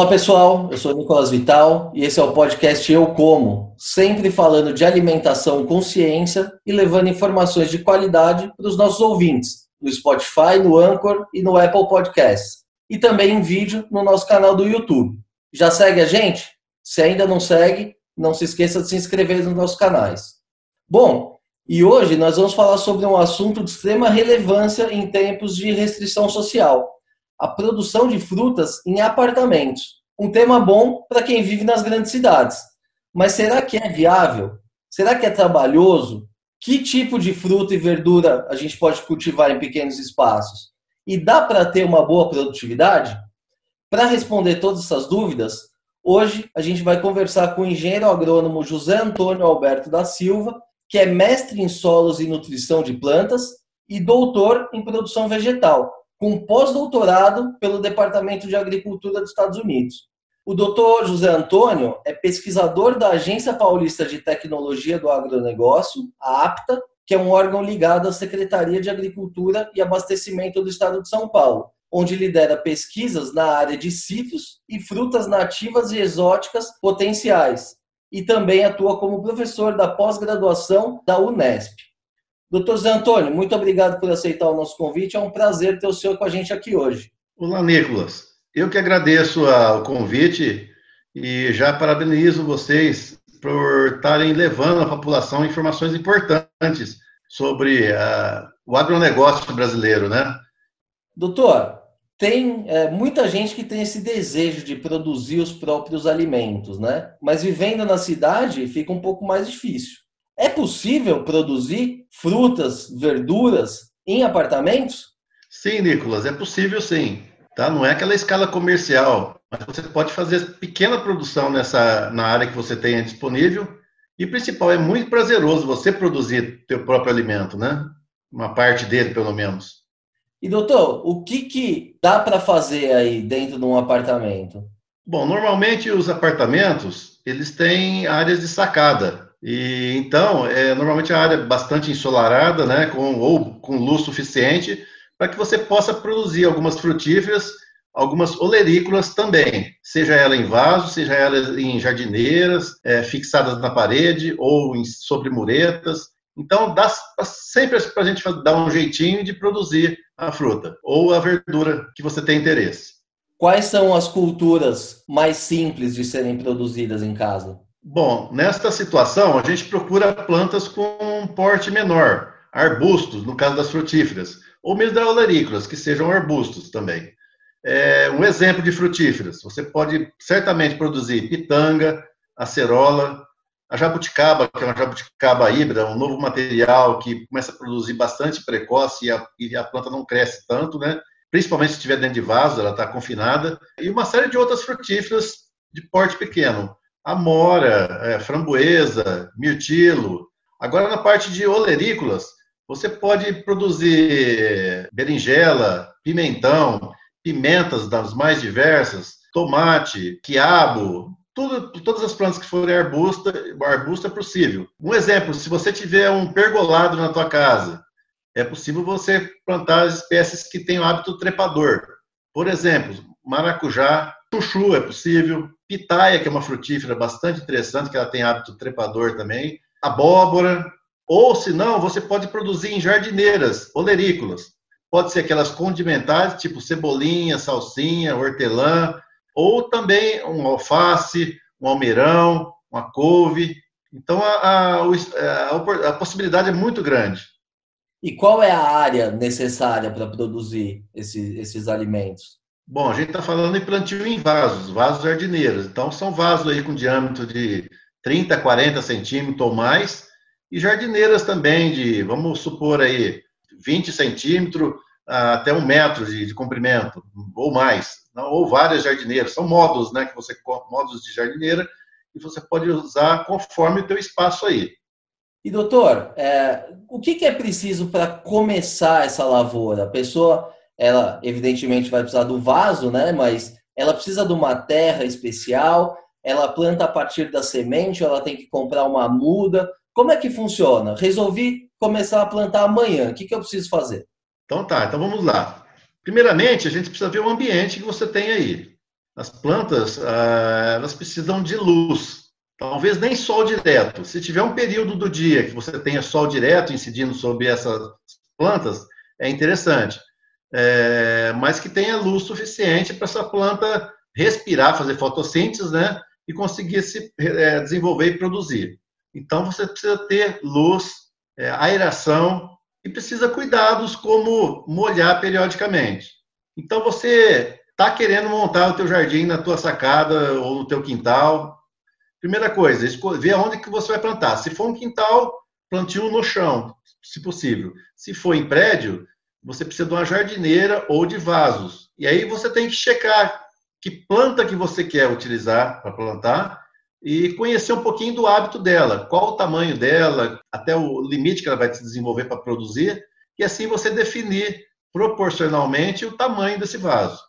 Olá pessoal, eu sou Nicolas Vital e esse é o podcast Eu Como, sempre falando de alimentação com ciência e levando informações de qualidade para os nossos ouvintes, no Spotify, no Anchor e no Apple Podcasts, e também em vídeo no nosso canal do YouTube. Já segue a gente? Se ainda não segue, não se esqueça de se inscrever nos nossos canais. Bom, e hoje nós vamos falar sobre um assunto de extrema relevância em tempos de restrição social a produção de frutas em apartamentos. Um tema bom para quem vive nas grandes cidades. Mas será que é viável? Será que é trabalhoso? Que tipo de fruta e verdura a gente pode cultivar em pequenos espaços? E dá para ter uma boa produtividade? Para responder todas essas dúvidas, hoje a gente vai conversar com o engenheiro agrônomo José Antônio Alberto da Silva, que é mestre em solos e nutrição de plantas e doutor em produção vegetal com pós-doutorado pelo Departamento de Agricultura dos Estados Unidos. O doutor José Antônio é pesquisador da Agência Paulista de Tecnologia do Agronegócio, a APTA, que é um órgão ligado à Secretaria de Agricultura e Abastecimento do Estado de São Paulo, onde lidera pesquisas na área de cítrus e frutas nativas e exóticas potenciais, e também atua como professor da pós-graduação da Unesp. Doutor Zé Antônio, muito obrigado por aceitar o nosso convite. É um prazer ter o senhor com a gente aqui hoje. Olá, Nicolas. Eu que agradeço o convite e já parabenizo vocês por estarem levando à população informações importantes sobre uh, o agronegócio brasileiro, né? Doutor, tem é, muita gente que tem esse desejo de produzir os próprios alimentos, né? Mas vivendo na cidade fica um pouco mais difícil. É possível produzir frutas, verduras em apartamentos? Sim, Nicolas, é possível sim. Tá? Não é aquela escala comercial, mas você pode fazer pequena produção nessa na área que você tenha disponível. E principal, é muito prazeroso você produzir teu próprio alimento, né? Uma parte dele, pelo menos. E doutor, o que, que dá para fazer aí dentro de um apartamento? Bom, normalmente os apartamentos eles têm áreas de sacada. E então, é normalmente a área bastante ensolarada, né, com ou com luz suficiente para que você possa produzir algumas frutíferas, algumas olerícolas também, seja ela em vaso, seja ela em jardineiras, é, fixadas na parede ou em, sobre muretas. Então, dá sempre para a gente dar um jeitinho de produzir a fruta ou a verdura que você tem interesse. Quais são as culturas mais simples de serem produzidas em casa? Bom, nesta situação, a gente procura plantas com um porte menor, arbustos, no caso das frutíferas, ou mesmo das olerícolas, que sejam arbustos também. É, um exemplo de frutíferas, você pode certamente produzir pitanga, acerola, a jabuticaba, que é uma jabuticaba híbrida, um novo material que começa a produzir bastante precoce e a, e a planta não cresce tanto, né? principalmente se estiver dentro de vaso, ela está confinada, e uma série de outras frutíferas de porte pequeno amora, é, framboesa, mirtilo. Agora, na parte de olerícolas, você pode produzir berinjela, pimentão, pimentas das mais diversas, tomate, quiabo, tudo, todas as plantas que forem arbusta, é possível. Um exemplo, se você tiver um pergolado na tua casa, é possível você plantar espécies que têm o hábito trepador. Por exemplo, maracujá, chuchu é possível, pitaia, que é uma frutífera bastante interessante, que ela tem hábito trepador também, abóbora, ou se não, você pode produzir em jardineiras, olerícolas. Pode ser aquelas condimentares, tipo cebolinha, salsinha, hortelã, ou também um alface, um almeirão, uma couve. Então, a, a, a, a possibilidade é muito grande. E qual é a área necessária para produzir esse, esses alimentos? Bom, a gente está falando em plantio em vasos, vasos jardineiros. Então, são vasos aí com diâmetro de 30, 40 centímetros ou mais, e jardineiras também de, vamos supor aí, 20 centímetros até um metro de, de comprimento, ou mais, ou várias jardineiras. São módulos, né, que você módulos de jardineira e você pode usar conforme o teu espaço aí. E doutor, é, o que, que é preciso para começar essa lavoura? A pessoa ela evidentemente vai precisar do vaso, né? Mas ela precisa de uma terra especial, ela planta a partir da semente, ela tem que comprar uma muda. Como é que funciona? Resolvi começar a plantar amanhã. O que, que eu preciso fazer? Então tá, então vamos lá. Primeiramente, a gente precisa ver o ambiente que você tem aí. as plantas ah, elas precisam de luz. Talvez nem sol direto. Se tiver um período do dia que você tenha sol direto incidindo sobre essas plantas, é interessante. É, mas que tenha luz suficiente para essa planta respirar, fazer fotossíntese, né? E conseguir se é, desenvolver e produzir. Então você precisa ter luz, é, aeração e precisa cuidados como molhar periodicamente. Então você está querendo montar o teu jardim na tua sacada ou no teu quintal. Primeira coisa, ver aonde que você vai plantar. Se for um quintal, plantio no chão, se possível. Se for em prédio, você precisa de uma jardineira ou de vasos. E aí você tem que checar que planta que você quer utilizar para plantar e conhecer um pouquinho do hábito dela, qual o tamanho dela, até o limite que ela vai se desenvolver para produzir, e assim você definir proporcionalmente o tamanho desse vaso.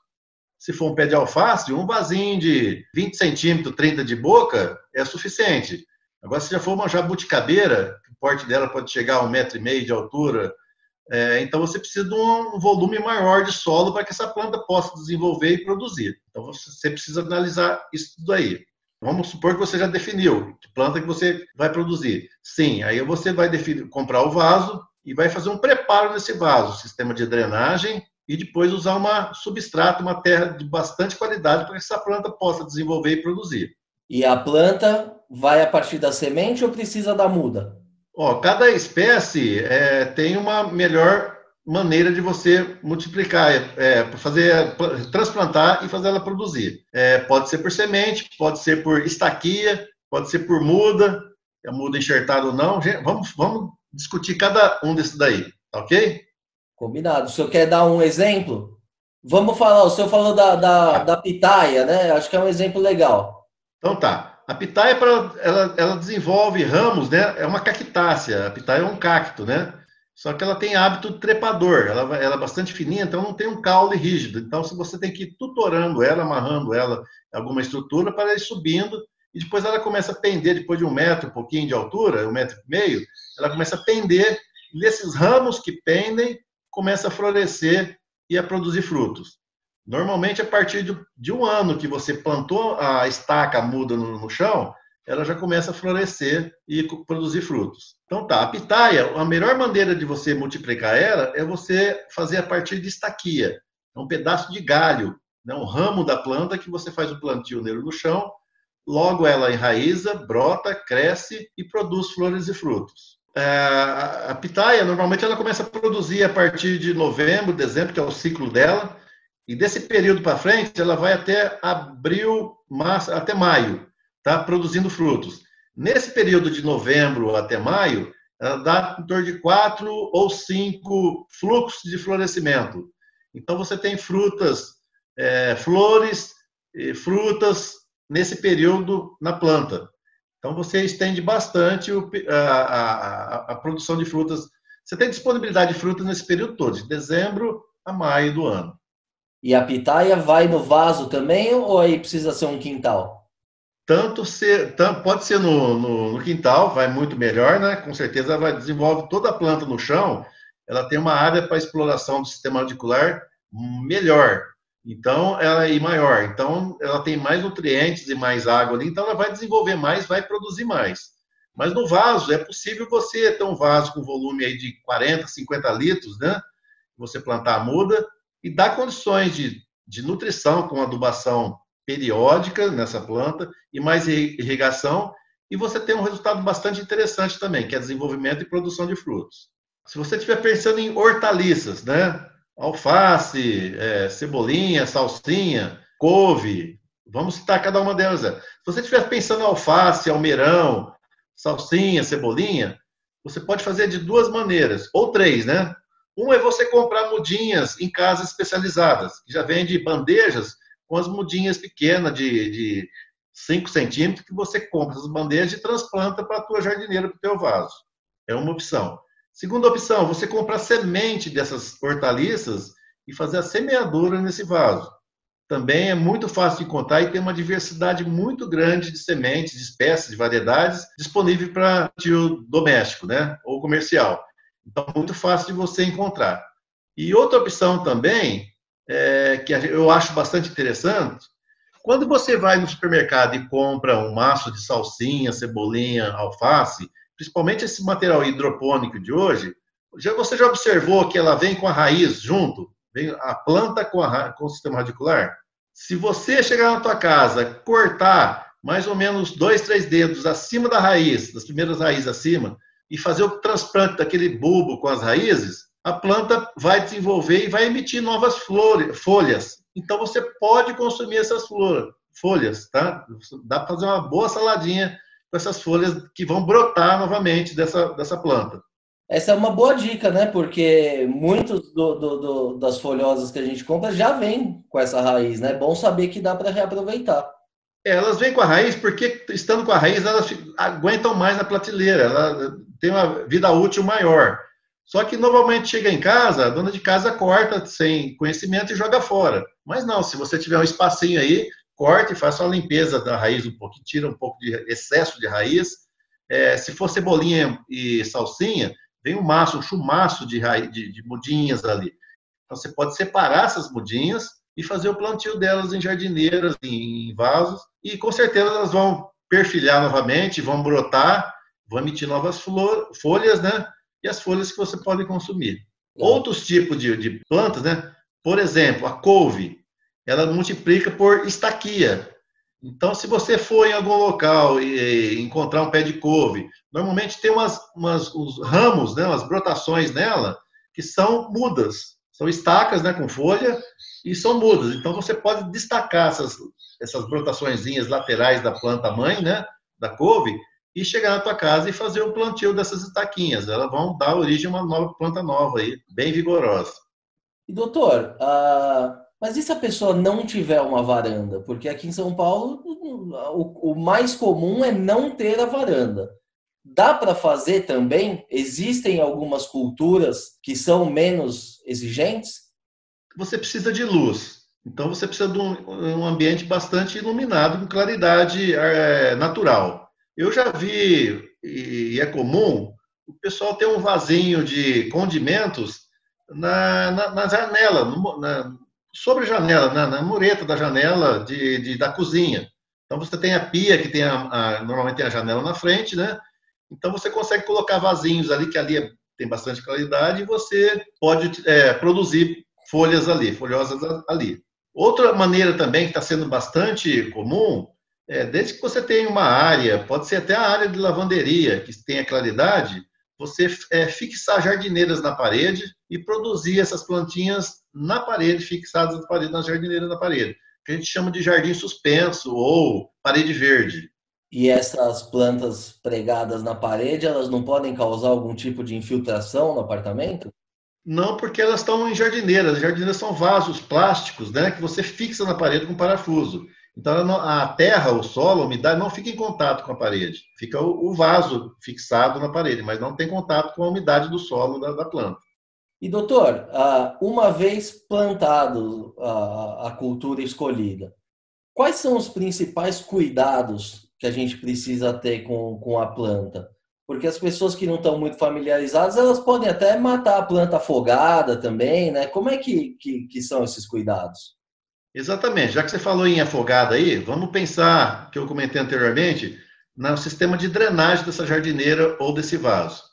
Se for um pé de alface, um vasinho de 20 centímetros, 30 de boca, é suficiente. Agora, se já for uma jabuticabeira, o porte dela pode chegar a um metro e meio de altura, é, então você precisa de um volume maior de solo para que essa planta possa desenvolver e produzir. Então você precisa analisar isso tudo aí. Vamos supor que você já definiu que planta que você vai produzir. Sim, aí você vai definir, comprar o vaso e vai fazer um preparo nesse vaso, sistema de drenagem e depois usar uma substrato, uma terra de bastante qualidade para que essa planta possa desenvolver e produzir. E a planta vai a partir da semente ou precisa da muda? Ó, cada espécie é, tem uma melhor maneira de você multiplicar, é, é fazer transplantar e fazer ela produzir. É, pode ser por semente, pode ser por estaquia, pode ser por muda, a muda enxertada ou não. Vamos, vamos discutir cada um desses daí, tá ok? Combinado. O senhor quer dar um exemplo? Vamos falar, o senhor falou da, da, da pitaia, né? Acho que é um exemplo legal. Então tá. A pitaia, ela, ela desenvolve ramos, né? É uma cactácea. A pitaia é um cacto, né? Só que ela tem hábito trepador, ela, ela é bastante fininha, então não tem um caule rígido. Então, se você tem que ir tutorando ela, amarrando ela em alguma estrutura para ela ir subindo, e depois ela começa a pender, depois de um metro, um pouquinho de altura, um metro e meio, ela começa a pender, e nesses ramos que pendem, começa a florescer e a produzir frutos. Normalmente, a partir de, um ano que você plantou a estaca muda no, no chão, ela já começa a florescer e produzir frutos. Então tá, a pitaia, a melhor maneira de você multiplicar ela é você fazer a partir de estaquia. É um pedaço de galho, né, um ramo da planta que você faz o plantio nele no chão, logo ela enraiza, brota, cresce e produz flores e frutos. É, a pitaia, normalmente, ela começa a produzir a partir de novembro, dezembro, que é o ciclo dela, e desse período para frente, ela vai até abril, março, até maio está produzindo frutos. Nesse período de novembro até maio, ela dá em torno de quatro ou cinco fluxos de florescimento. Então, você tem frutas, é, flores, frutas nesse período na planta. Então, você estende bastante o, a, a, a, produção de frutas. Você tem disponibilidade de frutas nesse período todo, de dezembro a maio do ano. E a pitaia vai no vaso também ou aí precisa ser um quintal? Tanto ser, tanto, pode ser no, no, no, quintal, vai muito melhor, né? Com certeza vai desenvolve toda a planta no chão, ela tem uma área para exploração do sistema radicular melhor. Então, ela é maior. Então, ela tem mais nutrientes e mais água ali, então ela vai desenvolver mais, vai produzir mais. Mas no vaso, é possível você ter um vaso com volume aí de 40, 50 litros, né? Você plantar a muda e dar condições de, de nutrição com adubação periódica nessa planta e mais irrigação, e você tem um resultado bastante interessante também, que é desenvolvimento e produção de frutos. Se você estiver pensando em hortaliças, né? Alface, é, cebolinha, salsinha, couve, vamos citar cada uma delas. Se você estiver pensando em alface, almeirão, salsinha, cebolinha, você pode fazer de duas maneiras, ou três, né? Um é você comprar mudinhas em casas especializadas, que já vende bandejas com as mudinhas pequenas de, de 5 centímetros que você compra essas bandejas e transplanta para a tua jardineira, para o teu vaso. É uma opção. Segunda opção, você comprar semente dessas hortaliças e fazer a semeadura nesse vaso. Também é muito fácil de encontrar e tem uma diversidade muito grande de sementes, de espécies, de variedades disponível para tio doméstico, né, ou comercial. Então, muito fácil de você encontrar. E outra opção também é, que eu acho bastante interessante, Quando você vai no supermercado e compra um maço de salsinha, cebolinha, alface, principalmente esse material hidropônico de hoje, já, você já observou que ela vem com a raiz junto? Vem a planta com, a, com o sistema radicular? Se você chegar na tua casa, cortar mais ou menos dois, três dedos acima da raiz, das primeiras raízes acima, e fazer o transplante daquele bulbo com as raízes, a planta vai desenvolver e vai emitir novas flores, folhas. Então você pode consumir essas flores, folhas, tá? Dá para fazer uma boa saladinha com essas folhas que vão brotar novamente dessa, dessa planta. Essa é uma boa dica, né? Porque muitos do, do, do, das folhosas que a gente compra já vêm com essa raiz, né? É bom saber que dá para reaproveitar. É, elas vêm com a raiz porque, estando com a raiz, elas aguentam mais na prateleira, ela tem uma vida útil maior. Só que normalmente chega em casa, a dona de casa corta sem conhecimento e joga fora. Mas não, se você tiver um espacinho aí, corte, faça uma limpeza da raiz um pouco, tira um pouco de excesso de raiz. É, se for cebolinha e salsinha, vem um maço, um chumaço de, raiz, de, de mudinhas ali. Então você pode separar essas mudinhas e fazer o plantio delas em jardineiras, em vasos, e com certeza elas vão perfilhar novamente, vão brotar, vão emitir novas flor, folhas, né? E as folhas que você pode consumir. Outros tipos de, de plantas, né? Por exemplo, a couve, ela multiplica por estaquia. Então, se você for em algum local e encontrar um pé de couve, normalmente tem umas, umas os ramos, né, umas brotações nela, que são mudas. São estacas né, com folha e são mudas. Então, você pode destacar essas, essas brotações laterais da planta mãe, né, da couve, e chegar na tua casa e fazer o plantio dessas estaquinhas. Elas vão dar origem a uma nova planta nova aí, bem vigorosa. E doutor, uh, mas e se a pessoa não tiver uma varanda? Porque aqui em São Paulo o, o mais comum é não ter a varanda. Dá para fazer também? Existem algumas culturas que são menos exigentes? Você precisa de luz. Então você precisa de um, um ambiente bastante iluminado, com claridade é, natural. Eu já vi, e é comum, o pessoal ter um vasinho de condimentos na, na, na janela, na, sobre a janela, na, na, mureta da janela de, de, da cozinha. Então você tem a pia que tem a, a, normalmente tem a janela na frente, né? Então você consegue colocar vasinhos ali que ali é, tem bastante claridade e você pode é, produzir folhas ali, folhosas ali. Outra maneira também que está sendo bastante comum é, desde que você tenha uma área, pode ser até a área de lavanderia, que tenha claridade, você é, fixar jardineiras na parede e produzir essas plantinhas na parede, fixadas na parede, nas jardineiras na parede, que a gente chama de jardim suspenso ou parede verde. E essas plantas pregadas na parede, elas não podem causar algum tipo de infiltração no apartamento? Não, porque elas estão em jardineiras. As jardineiras são vasos plásticos, né, que você fixa na parede com parafuso. Então, a terra, o solo, a umidade não fica em contato com a parede. Fica o vaso fixado na parede, mas não tem contato com a umidade do solo da, da planta. E, doutor, uma vez plantado a cultura escolhida, quais são os principais cuidados que a gente precisa ter com, com a planta? Porque as pessoas que não estão muito familiarizadas, elas podem até matar a planta afogada também, né? Como é que, que, que são esses cuidados? Exatamente. Já que você falou em afogada aí, vamos pensar, que eu comentei anteriormente, no sistema de drenagem dessa jardineira ou desse vaso.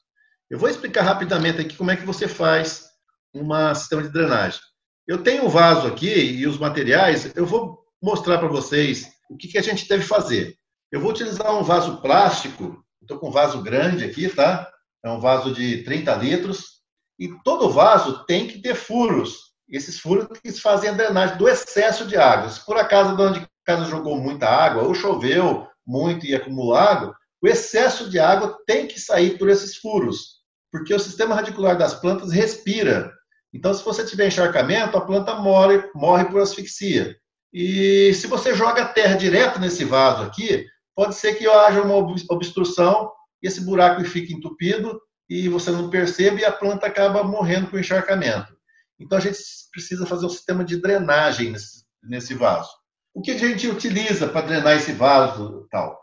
Eu vou explicar rapidamente aqui como é que você faz um sistema de drenagem. Eu tenho um vaso aqui e os materiais, eu vou mostrar para vocês o que, que a gente deve fazer. Eu vou utilizar um vaso plástico, estou com um vaso grande aqui, tá? É um vaso de 30 litros, e todo vaso tem que ter furos esses furos que fazem a drenagem do excesso de água. Se por acaso a dona de casa jogou muita água, ou choveu muito e acumulou água, o excesso de água tem que sair por esses furos, porque o sistema radicular das plantas respira. Então, se você tiver encharcamento, a planta morre, morre por asfixia. E se você joga terra direto nesse vaso aqui, pode ser que haja uma obstrução esse buraco fique entupido e você não percebe e a planta acaba morrendo com encharcamento. Então a gente precisa fazer um sistema de drenagem nesse, nesse vaso. O que a gente utiliza para drenar esse vaso tal?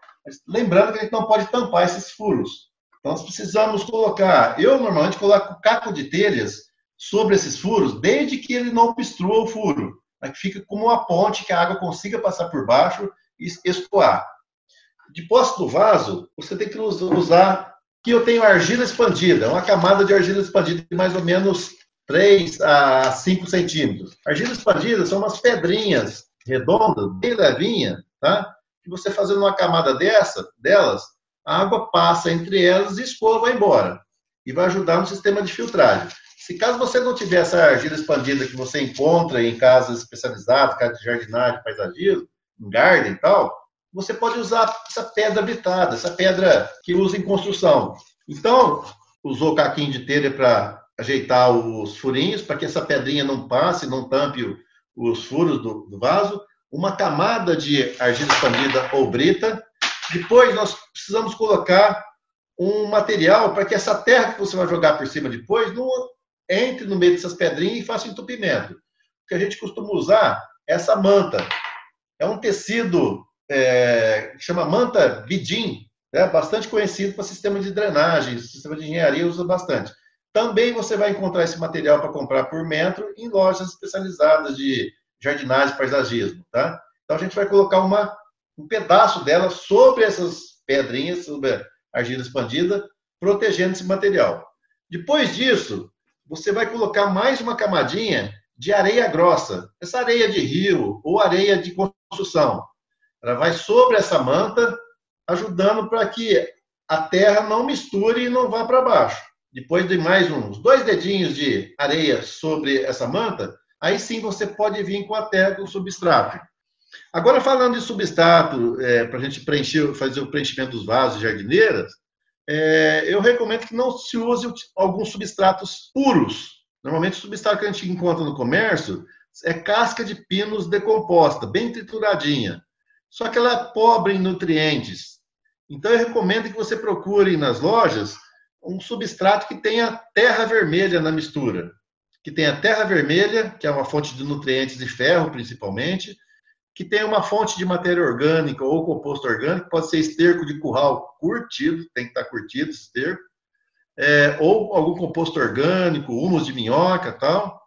Lembrando que a gente não pode tampar esses furos. Então nós precisamos colocar, eu normalmente coloco caco de telhas sobre esses furos, desde que ele não obstrua o furo. mas que fique como uma ponte que a água consiga passar por baixo e escoar. De posse do vaso, você tem que usar. Aqui eu tenho argila expandida, uma camada de argila expandida de mais ou menos 3 a 5 centímetros. Argila expandida são umas pedrinhas redondas, bem levinha, tá? Que você fazendo uma camada dessa, delas, a água passa entre elas e escoa vai embora. E vai ajudar no sistema de filtragem. Se caso você não tiver essa argila expandida que você encontra em casas especializadas, casas de jardinagem, paisagismo, garden e tal, você pode usar essa pedra habitada, essa pedra que usa em construção. Então, usou caquinho de telha para ajeitar os furinhos, para que essa pedrinha não passe, não tampe os furos do, do vaso. Uma camada de argila expandida ou brita. Depois, nós precisamos colocar um material para que essa terra que você vai jogar por cima depois não entre no meio dessas pedrinhas e faça entupimento. O que a gente costuma usar é essa manta. É um tecido é, que chama manta bidim, né, bastante conhecido para sistema de drenagem, sistema de engenharia usa bastante. Também você vai encontrar esse material para comprar por metro em lojas especializadas de jardinagem e paisagismo. Tá? Então a gente vai colocar uma, um pedaço dela sobre essas pedrinhas, sobre a argila expandida, protegendo esse material. Depois disso, você vai colocar mais uma camadinha de areia grossa, essa areia de rio ou areia de construção. Ela vai sobre essa manta, ajudando para que a terra não misture e não vá para baixo. Depois de mais uns dois dedinhos de areia sobre essa manta, aí sim você pode vir com a terra com substrato. Agora, falando de substrato, é, para a gente preencher, fazer o preenchimento dos vasos e jardineiras, é, eu recomendo que não se use alguns substratos puros. Normalmente, o substrato que a gente encontra no comércio é casca de pinos decomposta, bem trituradinha. Só que ela é pobre em nutrientes. Então, eu recomendo que você procure nas lojas um substrato que tenha terra vermelha na mistura. Que tenha terra vermelha, que é uma fonte de nutrientes de ferro, principalmente, que tem uma fonte de matéria orgânica ou composto orgânico, pode ser esterco de curral curtido, tem que estar curtido esse esterco, é, ou algum composto orgânico, humus de minhoca tal.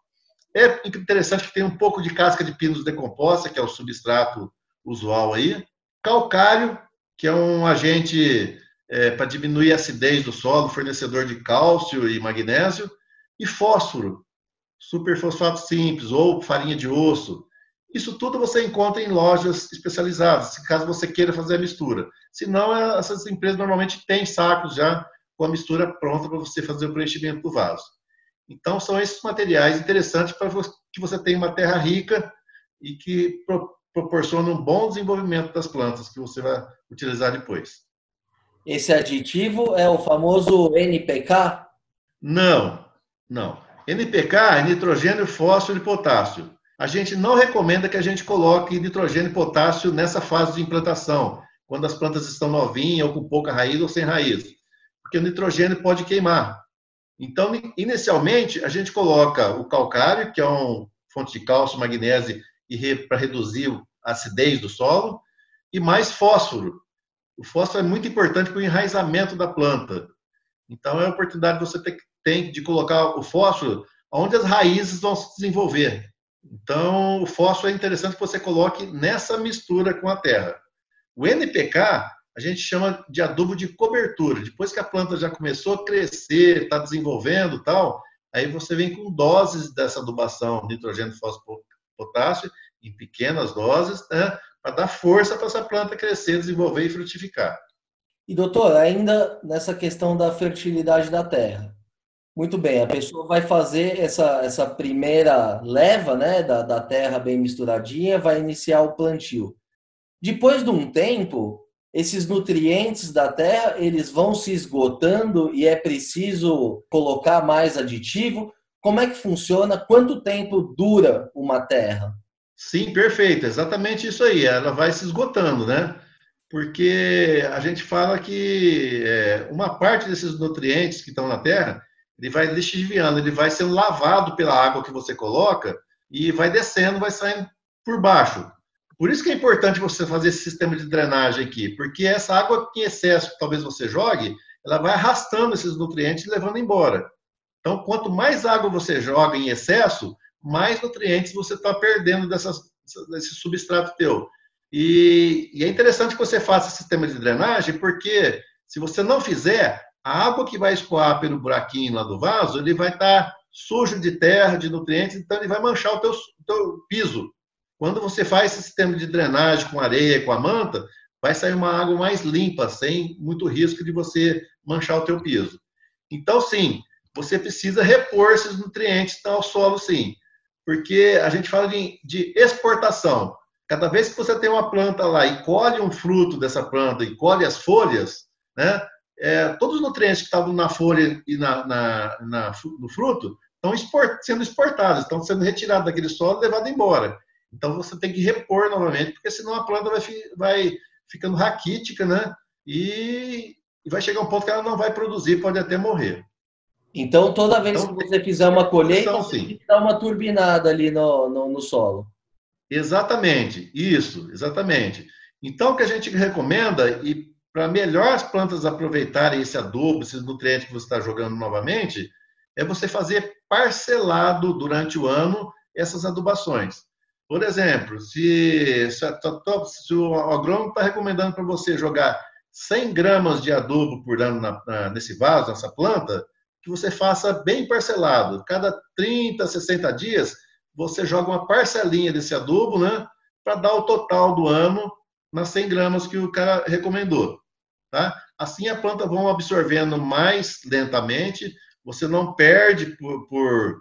É interessante que tem um pouco de casca de pinos decomposta, que é o substrato usual aí. Calcário, que é um agente é, para diminuir a acidez do solo, fornecedor de cálcio e magnésio. E fósforo, superfosfato simples ou farinha de osso, isso tudo você encontra em lojas especializadas, caso você queira fazer a mistura. Se não, é, essas empresas normalmente têm sacos já com a mistura pronta para você fazer o preenchimento do vaso. Então, são esses materiais interessantes para que você tenha uma terra rica e que pro, proporciona um bom desenvolvimento das plantas que você vai utilizar depois. Esse aditivo é o famoso NPK? Não, não. NPK é nitrogênio, fósforo e potássio a gente não recomenda que a gente coloque nitrogênio e potássio nessa fase de implantação, quando as plantas estão novinhas ou com pouca raiz ou sem raiz, porque o nitrogênio pode queimar. Então, inicialmente, a gente coloca o calcário, que é uma fonte de cálcio, magnésio, para reduzir a acidez do solo, e mais fósforo. O fósforo é muito importante para o enraizamento da planta. Então, é a oportunidade que você tem de colocar o fósforo onde as raízes vão se desenvolver. Então, o fósforo é interessante que você coloque nessa mistura com a terra. O NPK, a gente chama de adubo de cobertura. Depois que a planta já começou a crescer, está desenvolvendo tal, aí você vem com doses dessa adubação, nitrogênio, fósforo, potássio, em pequenas doses, né, para dar força para essa planta crescer, desenvolver e frutificar. E doutor, ainda nessa questão da fertilidade da terra, muito bem, a pessoa vai fazer essa, essa primeira leva né, da, da terra bem misturadinha, vai iniciar o plantio. Depois de um tempo, esses nutrientes da terra eles vão se esgotando e é preciso colocar mais aditivo. Como é que funciona? Quanto tempo dura uma terra? Sim, perfeito, exatamente isso aí. Ela vai se esgotando, né? Porque a gente fala que é, uma parte desses nutrientes que estão na terra ele vai lixiviando, ele vai sendo lavado pela água que você coloca e vai descendo, vai saindo por baixo. Por isso que é importante você fazer esse sistema de drenagem aqui, porque essa água em excesso que talvez você jogue, ela vai arrastando esses nutrientes e levando embora. Então, quanto mais água você joga em excesso, mais nutrientes você está perdendo dessas, desse substrato teu. E, e, é interessante que você faça esse sistema de drenagem, porque se você não fizer, a água que vai escoar pelo buraquinho lá do vaso, ele vai estar tá sujo de terra, de nutrientes, então ele vai manchar o teu, teu piso. Quando você faz esse sistema de drenagem com areia, com a manta, vai sair uma água mais limpa, sem muito risco de você manchar o teu piso. Então, sim, você precisa repor esses nutrientes ao solo, sim. Porque a gente fala de, de exportação. Cada vez que você tem uma planta lá e colhe um fruto dessa planta e colhe as folhas, né, é, todos os nutrientes que estavam na folha e na, na, na no fruto estão export, sendo exportados, estão sendo retirados daquele solo e levados embora. Então você tem que repor novamente, porque senão a planta vai, vai ficando raquítica, né? E, e vai chegar um ponto que ela não vai produzir, pode até morrer. Então, toda vez então, que você fizer uma colheita, você tem que dar uma turbinada ali no, no, no, solo. Exatamente, isso, exatamente. Então, o que a gente recomenda, e para melhor as plantas aproveitarem esse adubo, esses nutrientes que você está jogando novamente, é você fazer parcelado durante o ano essas adubações. Por exemplo, se, se, se o agrônomo está recomendando para você jogar 100 gramas de adubo por ano na, na, nesse vaso, nessa planta, que você faça bem parcelado. Cada 30, 60 dias, você joga uma parcelinha desse adubo, né? Para dar o total do ano nas 100 gramas que o cara recomendou. Tá? Assim a planta vão absorvendo mais lentamente, você não perde por, por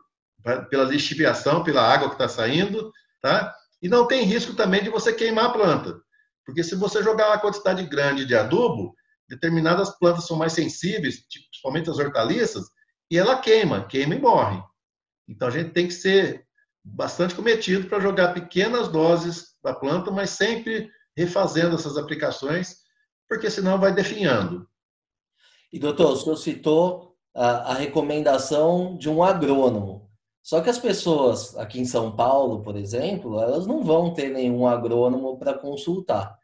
pela lixiviação, pela água que está saindo, tá? E não tem risco também de você queimar a planta. Porque se você jogar uma quantidade grande de adubo, determinadas plantas são mais sensíveis, tipo, principalmente as hortaliças, e ela queima, queima e morre. Então a gente tem que ser bastante cometido para jogar pequenas doses da planta, mas sempre refazendo essas aplicações, porque senão vai definhando. E doutor, o senhor citou a, a recomendação de um agrônomo. Só que as pessoas aqui em São Paulo, por exemplo, elas não vão ter nenhum agrônomo para consultar.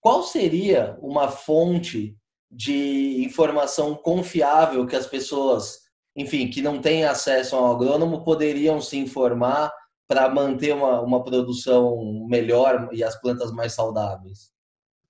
Qual seria uma fonte de informação confiável que as pessoas, enfim, que não têm acesso ao agrônomo, poderiam se informar para manter uma, uma produção melhor e as plantas mais saudáveis?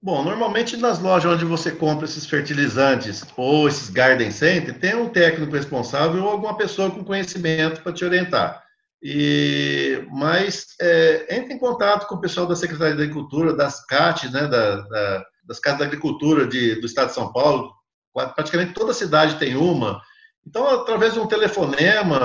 Bom, normalmente nas lojas onde você compra esses fertilizantes ou esses garden center, tem um técnico responsável ou alguma pessoa com conhecimento para te orientar. E, mas é, entre em contato com o pessoal da Secretaria da Agricultura, das CAT, né, da, da, das Casas da Agricultura de, do Estado de São Paulo. Praticamente toda cidade tem uma. Então, através de um telefonema,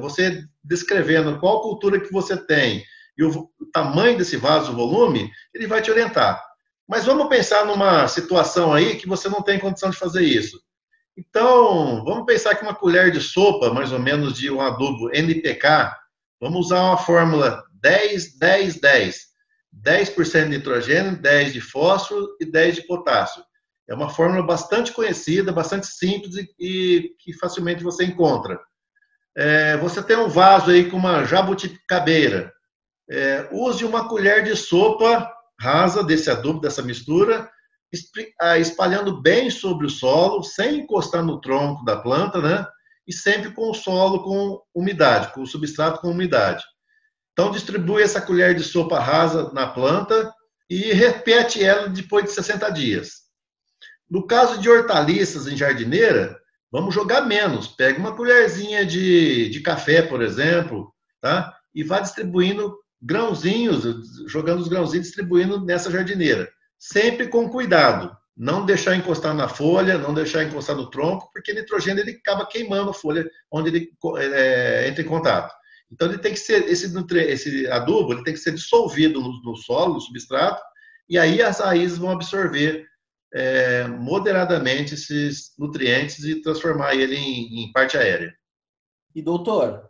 você descrevendo qual cultura que você tem e o, tamanho desse vaso, o volume, ele vai te orientar. Mas vamos pensar numa situação aí que você não tem condição de fazer isso. Então, vamos pensar que uma colher de sopa, mais ou menos, de um adubo NPK, vamos usar uma fórmula 10, 10, 10. 10% de nitrogênio, 10 de fósforo e 10 de potássio. É uma fórmula bastante conhecida, bastante simples e, que facilmente você encontra. É, você tem um vaso aí com uma jabuticabeira. É, use uma colher de sopa rasa desse adubo, dessa mistura, ah, espalhando bem sobre o solo, sem encostar no tronco da planta, né? E sempre com o solo com umidade, com o substrato com umidade. Então, distribui essa colher de sopa rasa na planta e repete ela depois de 60 dias. No caso de hortaliças em jardineira, vamos jogar menos. Pega uma colherzinha de, de café, por exemplo, tá? E vá distribuindo grãozinhos, jogando os grãozinhos, distribuindo nessa jardineira. Sempre com cuidado. Não deixar encostar na folha, não deixar encostar no tronco, porque nitrogênio ele acaba queimando a folha onde ele é, entra em contato. Então ele tem que ser esse, esse adubo, ele tem que ser dissolvido no, no solo, no substrato, e aí as raízes vão absorver é, moderadamente esses nutrientes e transformar ele em, em parte aérea. E doutor,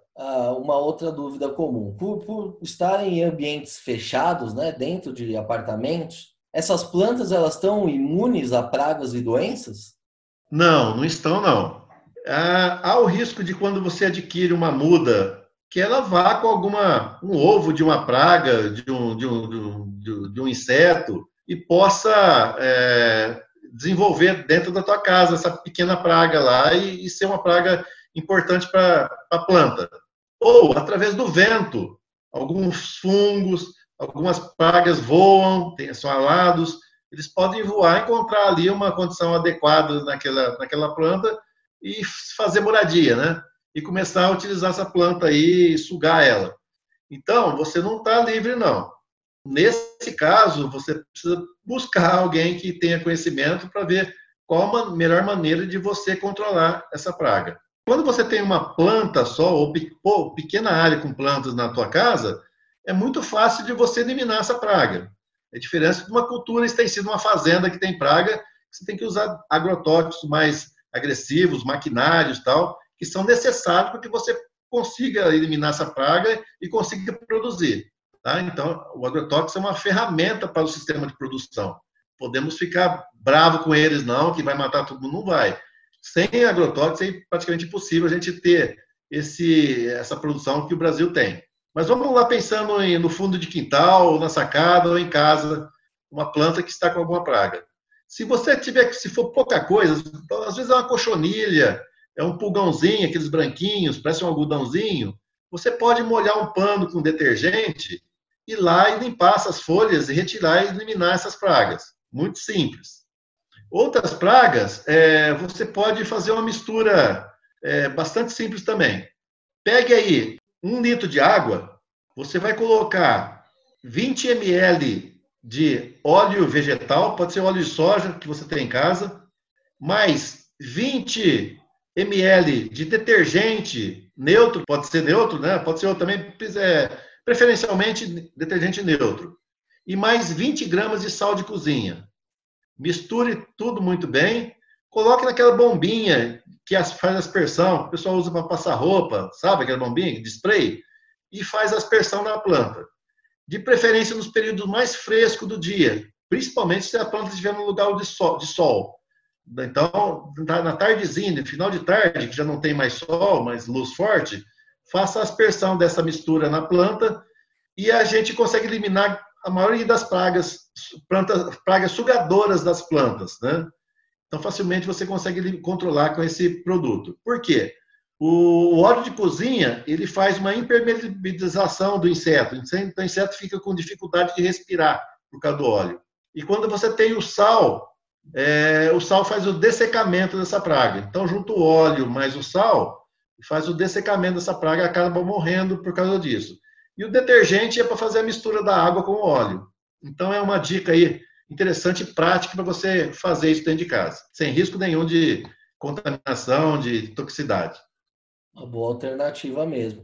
uma outra dúvida comum. Por, por estar em ambientes fechados, né, dentro de apartamentos, essas plantas elas estão imunes a pragas e doenças? Não, não estão não. há o risco de quando você adquire uma muda que ela vá com alguma um ovo de uma praga, de um, de um, de um, de um inseto e possa é, desenvolver dentro da tua casa essa pequena praga lá e, e ser uma praga importante para a planta. Ou através do vento, alguns fungos, algumas pragas voam, são alados, eles podem voar, encontrar ali uma condição adequada naquela, naquela planta e fazer moradia, né? E começar a utilizar essa planta aí e sugar ela. Então, você não está livre, não. Nesse caso, você precisa buscar alguém que tenha conhecimento para ver qual a melhor maneira de você controlar essa praga. Quando você tem uma planta só, ou pequena área com plantas na tua casa, é muito fácil de você eliminar essa praga. É diferente de uma cultura extensiva, uma fazenda que tem praga, você tem que usar agrotóxicos mais agressivos, maquinários tal, que são necessários para que você consiga eliminar essa praga e consiga produzir. Tá? Então, o agrotóxico é uma ferramenta para o sistema de produção. Podemos ficar bravo com eles, não, que vai matar todo mundo, não vai. Sem agrotóxico é praticamente impossível a gente ter esse, essa produção que o Brasil tem. Mas vamos lá pensando em, no fundo de quintal, na sacada, ou em casa, uma planta que está com alguma praga. Se você tiver, se for pouca coisa, às vezes é uma cochonilha, é um pulgãozinho, aqueles branquinhos, parece um algodãozinho, você pode molhar um pano com detergente, ir lá e limpar essas folhas e retirar e eliminar essas pragas. Muito simples. Outras pragas, é, você pode fazer uma mistura é, bastante simples também. Pegue aí um litro de água, você vai colocar 20 ml de óleo vegetal, pode ser óleo de soja que você tem em casa, mais 20 ml de detergente neutro, pode ser neutro, né? Pode ser também, é, preferencialmente detergente neutro. E mais 20 gramas de sal de cozinha. Misture tudo muito bem, coloque naquela bombinha que faz aspersão, o pessoal usa para passar roupa, sabe aquela bombinha de spray? E faz aspersão na planta. De preferência nos períodos mais frescos do dia, principalmente se a planta estiver no lugar de sol. De sol. Então, na tardezinha, final de tarde, que já não tem mais sol, mais luz forte, faça a aspersão dessa mistura na planta e a gente consegue eliminar a maioria das pragas, plantas, pragas sugadoras das plantas, né? Então, facilmente você consegue controlar com esse produto. Por quê? O óleo de cozinha, ele faz uma impermeabilização do inseto. Então, o inseto fica com dificuldade de respirar por causa do óleo. E quando você tem o sal, é, o sal faz o dessecamento dessa praga. Então, junto o óleo mais o sal, faz o dessecamento dessa praga, acaba morrendo por causa disso. E o detergente é para fazer a mistura da água com o óleo. Então, é uma dica aí interessante e prática para você fazer isso dentro de casa, sem risco nenhum de contaminação, de toxicidade. Uma boa alternativa mesmo.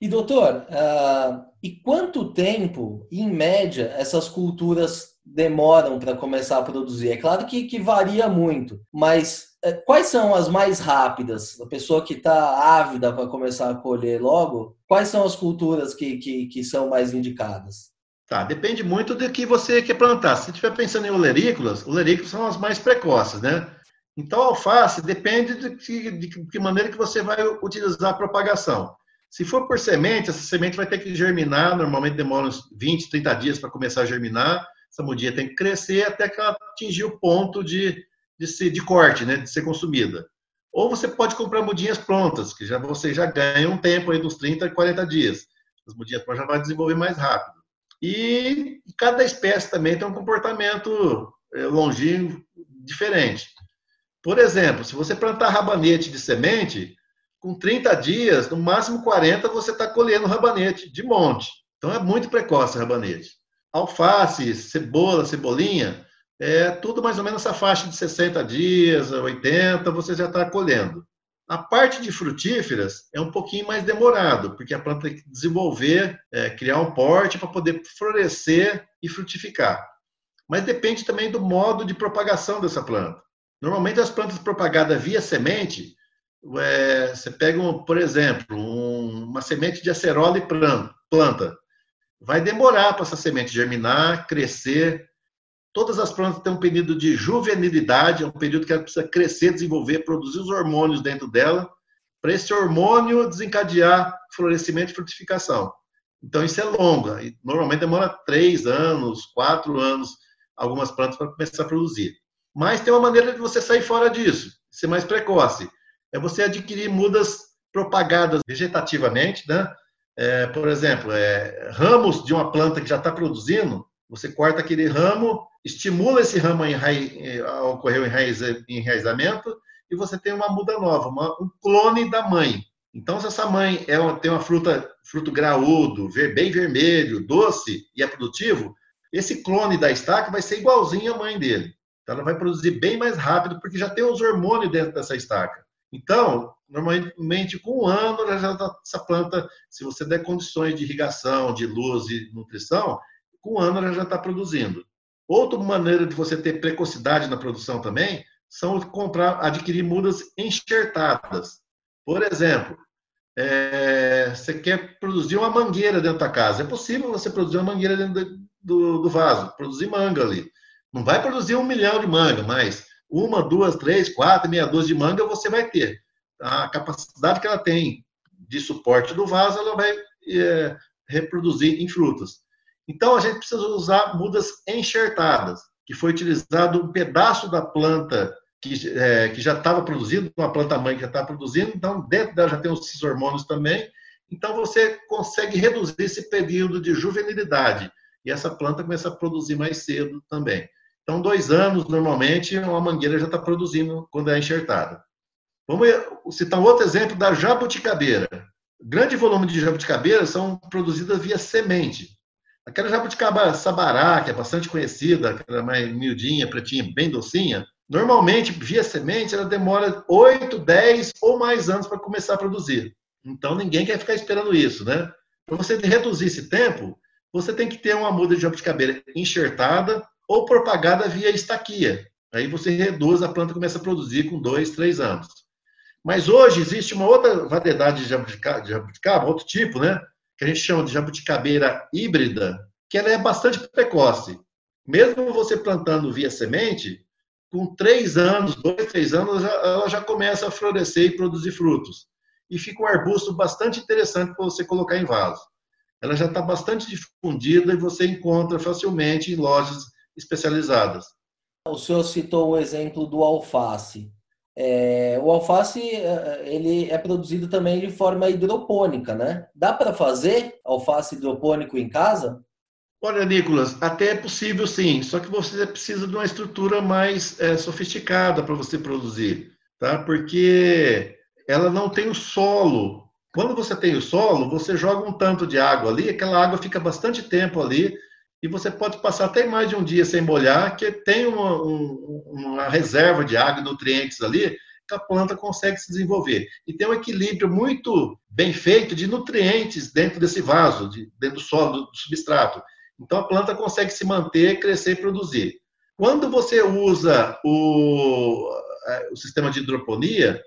E doutor, uh, e quanto tempo, em média, essas culturas demoram para começar a produzir? É claro que, que varia muito, mas uh, quais são as mais rápidas? A pessoa que está ávida para começar a colher logo, quais são as culturas que, que, que são mais indicadas? Tá, depende muito do que você quer plantar. Se estiver pensando em olerícolas, olerícolas são as mais precoces, né? Então, a alface depende de que, de que maneira que você vai utilizar a propagação. Se for por semente, essa semente vai ter que germinar, normalmente demora uns 20, 30 dias para começar a germinar. Essa mudinha tem que crescer até que ela atingir o ponto de, de, ser, de corte, né, de ser consumida. Ou você pode comprar mudinhas prontas, que já você já ganha um tempo aí dos 30 a 40 dias. As mudinhas já vai desenvolver mais rápido. E cada espécie também tem um comportamento é, longínquo diferente. Por exemplo, se você plantar rabanete de semente, com 30 dias, no máximo 40, você está colhendo rabanete de monte. Então é muito precoce o rabanete. Alface, cebola, cebolinha, é tudo mais ou menos essa faixa de 60 dias, 80, você já está colhendo. A parte de frutíferas é um pouquinho mais demorado, porque a planta tem que desenvolver, é, criar um porte para poder florescer e frutificar. Mas depende também do modo de propagação dessa planta. Normalmente as plantas propagadas via semente, é, você pega, um, por exemplo, um, uma semente de acerola e planta. Vai demorar para essa semente germinar, crescer, Todas as plantas têm um período de juvenilidade, é um período que ela precisa crescer, desenvolver, produzir os hormônios dentro dela, para esse hormônio desencadear florescimento e frutificação. Então, isso é longo. Normalmente demora três anos, quatro anos, algumas plantas para começar a produzir. Mas tem uma maneira de você sair fora disso, ser mais precoce. É você adquirir mudas propagadas vegetativamente, né? É, por exemplo, é, ramos de uma planta que já está produzindo, você corta aquele ramo, estimula esse ramo a ocorrer o enraizamento e você tem uma muda nova, uma, um clone da mãe. Então, se essa mãe é uma, tem uma fruta, fruto graúdo, bem vermelho, doce e é produtivo, esse clone da estaca vai ser igualzinho à mãe dele. Então, ela vai produzir bem mais rápido, porque já tem os hormônios dentro dessa estaca. Então, normalmente, com um ano, já tá, essa planta, se você der condições de irrigação, de luz e nutrição, com um ano ela já está produzindo. Outra maneira de você ter precocidade na produção também são comprar, adquirir mudas enxertadas. Por exemplo, é, você quer produzir uma mangueira dentro da casa. É possível você produzir uma mangueira dentro do, do vaso, produzir manga ali. Não vai produzir um milhão de manga, mas uma, duas, três, quatro, meia dúzia de manga você vai ter. A capacidade que ela tem de suporte do vaso, ela vai é, reproduzir em frutas. Então, a gente precisa usar mudas enxertadas, que foi utilizado um pedaço da planta que, é, que já estava produzindo, uma planta mãe que já está produzindo, então dentro dela já tem os hormônios também, então você consegue reduzir esse período de juvenilidade e essa planta começa a produzir mais cedo também. Então, dois anos, normalmente, uma mangueira já está produzindo quando é enxertada. Vamos citar um outro exemplo da jabuticabeira. Grande volume de jabuticabeiras são produzidas via semente. Aquela jabuticaba sabará, que é bastante conhecida, aquela mais miudinha, pretinha, bem docinha, normalmente, via semente, ela demora 8, 10 ou mais anos para começar a produzir. Então, ninguém quer ficar esperando isso, né? Para você reduzir esse tempo, você tem que ter uma muda de jabuticabeira enxertada ou propagada via estaquia. Aí você reduz, a planta começa a produzir com dois, três anos. Mas hoje existe uma outra variedade de jabuticaba, de jabuticaba outro tipo, né? Que a gente chama de jabuticabeira híbrida, que ela é bastante precoce. Mesmo você plantando via semente, com três anos, dois, três anos, ela já começa a florescer e produzir frutos. E fica um arbusto bastante interessante para você colocar em vaso ela já está bastante difundida e você encontra facilmente em lojas especializadas. O senhor citou o exemplo do alface. É, o alface é, ele é produzido também de forma hidropônica, né? Dá para fazer alface hidropônico em casa? Olha, Nicolas, até é possível sim, só que você precisa de uma estrutura mais é, sofisticada para você produzir, tá? Porque ela não tem o solo quando você tem o solo, você joga um tanto de água ali, aquela água fica bastante tempo ali, e você pode passar até mais de um dia sem molhar, que tem uma, um, uma reserva de água e nutrientes ali, que a planta consegue se desenvolver. E tem um equilíbrio muito bem feito de nutrientes dentro desse vaso, de, dentro do solo, do substrato. Então a planta consegue se manter, crescer e produzir. Quando você usa o, é, o sistema de hidroponia,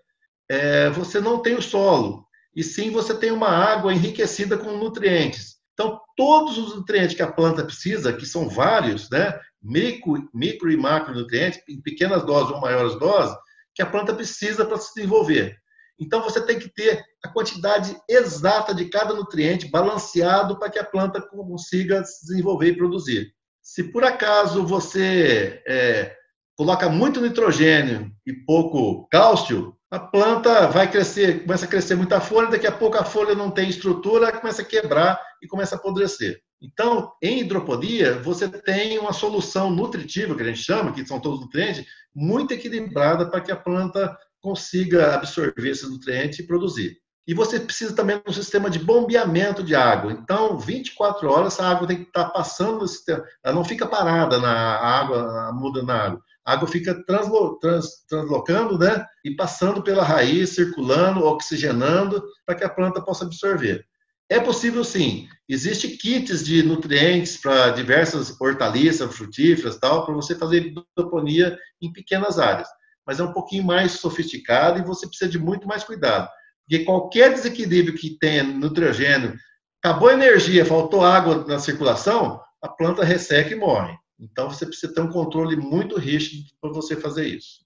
é, você não tem o solo e sim você tem uma água enriquecida com nutrientes. Então, todos os nutrientes que a planta precisa, que são vários, né, micro, micro e macronutrientes, em pequenas doses ou maiores doses, que a planta precisa para se desenvolver. Então, você tem que ter a quantidade exata de cada nutriente balanceado para que a planta consiga se desenvolver e produzir. Se por acaso você é, coloca muito nitrogênio e pouco cálcio, a planta vai crescer, começa a crescer muita folha, daqui a pouco a folha não tem estrutura, começa a quebrar e começa a apodrecer. Então, em hidroponia, você tem uma solução nutritiva, que a gente chama, que são todos nutrientes, muito equilibrada para que a planta consiga absorver esses nutrientes e produzir. E você precisa também de um sistema de bombeamento de água. Então, 24 horas, essa água tem que estar passando no sistema. Ela não fica parada na água, muda na água a água fica translo, trans, translocando, né? E passando pela raiz, circulando, oxigenando, para que a planta possa absorver. É possível sim. Existem kits de nutrientes para diversas hortaliças, frutíferas, tal, para você fazer hidroponia em pequenas áreas. Mas é um pouquinho mais sofisticado e você precisa de muito mais cuidado. Porque qualquer desequilíbrio que tenha nitrogênio, acabou a energia, faltou água na circulação, a planta resseca e morre. Então você precisa ter um controle muito rígido para você fazer isso.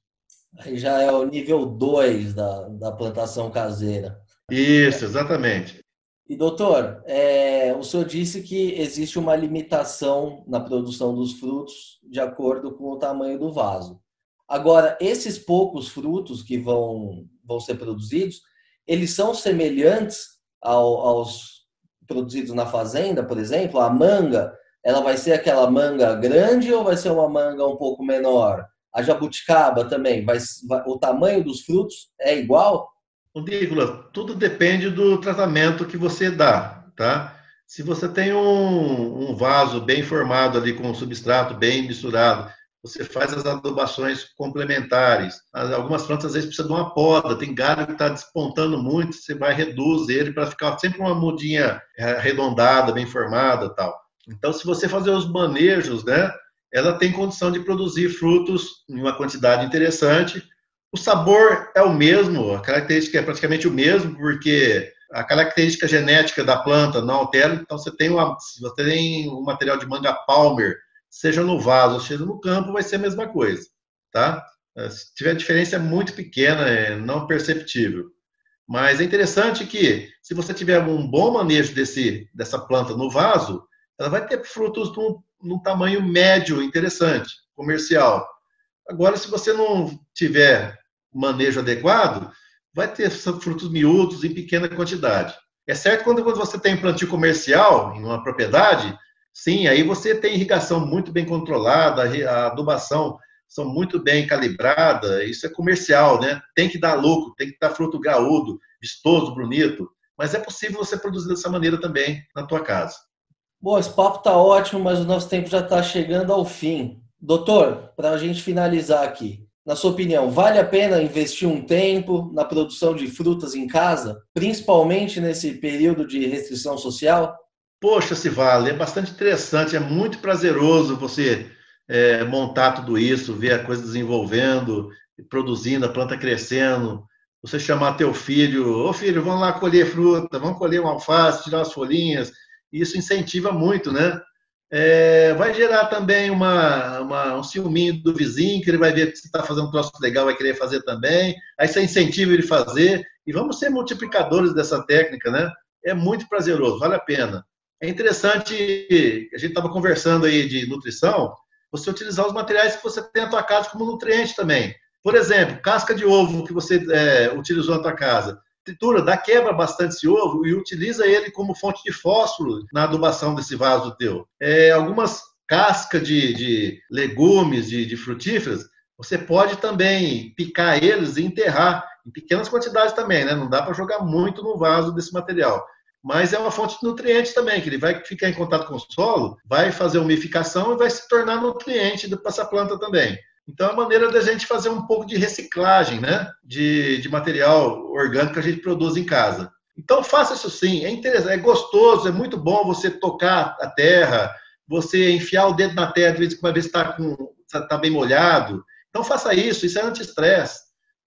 Aí já é o nível 2 da, da plantação caseira. Isso, exatamente. E doutor, é, o senhor disse que existe uma limitação na produção dos frutos de acordo com o tamanho do vaso. Agora, esses poucos frutos que vão, vão ser produzidos, eles são semelhantes ao, aos produzidos na fazenda, por exemplo, a manga, ela vai ser aquela manga grande ou vai ser uma manga um pouco menor? A jabuticaba também, vai, vai o tamanho dos frutos é igual? Nicolas, tudo depende do tratamento que você dá, tá? Se você tem um, um vaso bem formado ali com um substrato bem misturado, você faz as adubações complementares. Algumas plantas às vezes precisam de uma poda, tem galho que está despontando muito, você vai reduz ele para ficar sempre uma mudinha arredondada, bem formada tal. Então, se você fazer os manejos, né, ela tem condição de produzir frutos em uma quantidade interessante. O sabor é o mesmo, a característica é praticamente o mesmo, porque a característica genética da planta não altera. Então, você tem, se você tem um material de manga palmer, seja no vaso, seja no campo, vai ser a mesma coisa, tá? Se tiver diferença é muito pequena, é não perceptível. Mas é interessante que, se você tiver um bom manejo desse, dessa planta no vaso, ela vai ter frutos num, num tamanho médio interessante, comercial. Agora, se você não tiver manejo adequado, vai ter frutos miúdos em pequena quantidade. É certo quando, quando você tem plantio comercial em uma propriedade, sim, aí você tem irrigação muito bem controlada, a adubação são muito bem calibrada, isso é comercial, né? Tem que dar lucro, tem que dar fruto graúdo, vistoso, bonito, mas é possível você produzir dessa maneira também na tua casa. Bom, esse papo está ótimo, mas o nosso tempo já está chegando ao fim. Doutor, para a gente finalizar aqui, na sua opinião, vale a pena investir um tempo na produção de frutas em casa, principalmente nesse período de restrição social? Poxa, se vale, é bastante interessante, é muito prazeroso você é, montar tudo isso, ver a coisa desenvolvendo, produzindo, a planta crescendo. Você chamar teu filho, ô filho, vamos lá colher fruta, vamos colher uma alface, tirar as folhinhas, isso incentiva muito, né? É, vai gerar também uma, uma, um ciúminho do vizinho, que ele vai ver que você está fazendo um troço legal, vai querer fazer também. Aí você incentiva ele a fazer. E vamos ser multiplicadores dessa técnica, né? É muito prazeroso, vale a pena. É interessante, a gente estava conversando aí de nutrição, você utilizar os materiais que você tem na tua casa como nutriente também. Por exemplo, casca de ovo que você é, utilizou na tua casa tritura, dá quebra bastante esse ovo e utiliza ele como fonte de fósforo na adubação desse vaso teu. É, algumas cascas de, de legumes, de, de frutíferas, você pode também picar eles e enterrar em pequenas quantidades também, né? Não dá para jogar muito no vaso desse material. Mas é uma fonte de nutrientes também, que ele vai ficar em contato com o solo, vai fazer umificação e vai se tornar nutriente para essa planta também. Então, é a maneira da gente fazer um pouco de reciclagem, né? De, de material orgânico que a gente produz em casa. Então, faça isso sim. É interessante, é gostoso, é muito bom você tocar a terra, você enfiar o dedo na terra de vez em quando, está tá bem molhado. Então, faça isso. Isso é anti-estresse.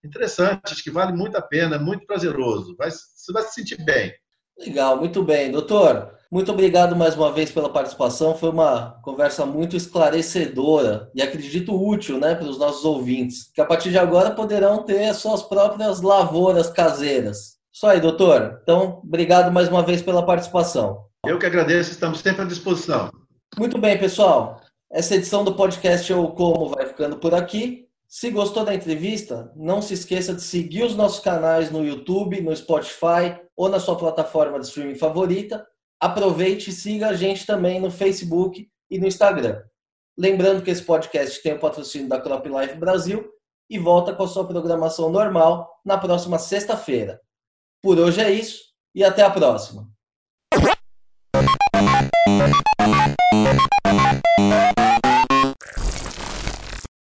Interessante, acho que vale muito a pena, é muito prazeroso. Vai, você vai se sentir bem. Legal, muito bem. Doutor, muito obrigado mais uma vez pela participação. Foi uma conversa muito esclarecedora e acredito útil né, para os nossos ouvintes, que a partir de agora poderão ter as suas próprias lavouras caseiras. Só aí, doutor. Então, obrigado mais uma vez pela participação. Eu que agradeço, estamos sempre à disposição. Muito bem, pessoal. Essa edição do podcast Eu Como vai ficando por aqui. Se gostou da entrevista, não se esqueça de seguir os nossos canais no YouTube, no Spotify ou na sua plataforma de streaming favorita aproveite e siga a gente também no Facebook e no Instagram. Lembrando que esse podcast tem o patrocínio da Crop Life Brasil e volta com a sua programação normal na próxima sexta-feira. Por hoje é isso e até a próxima.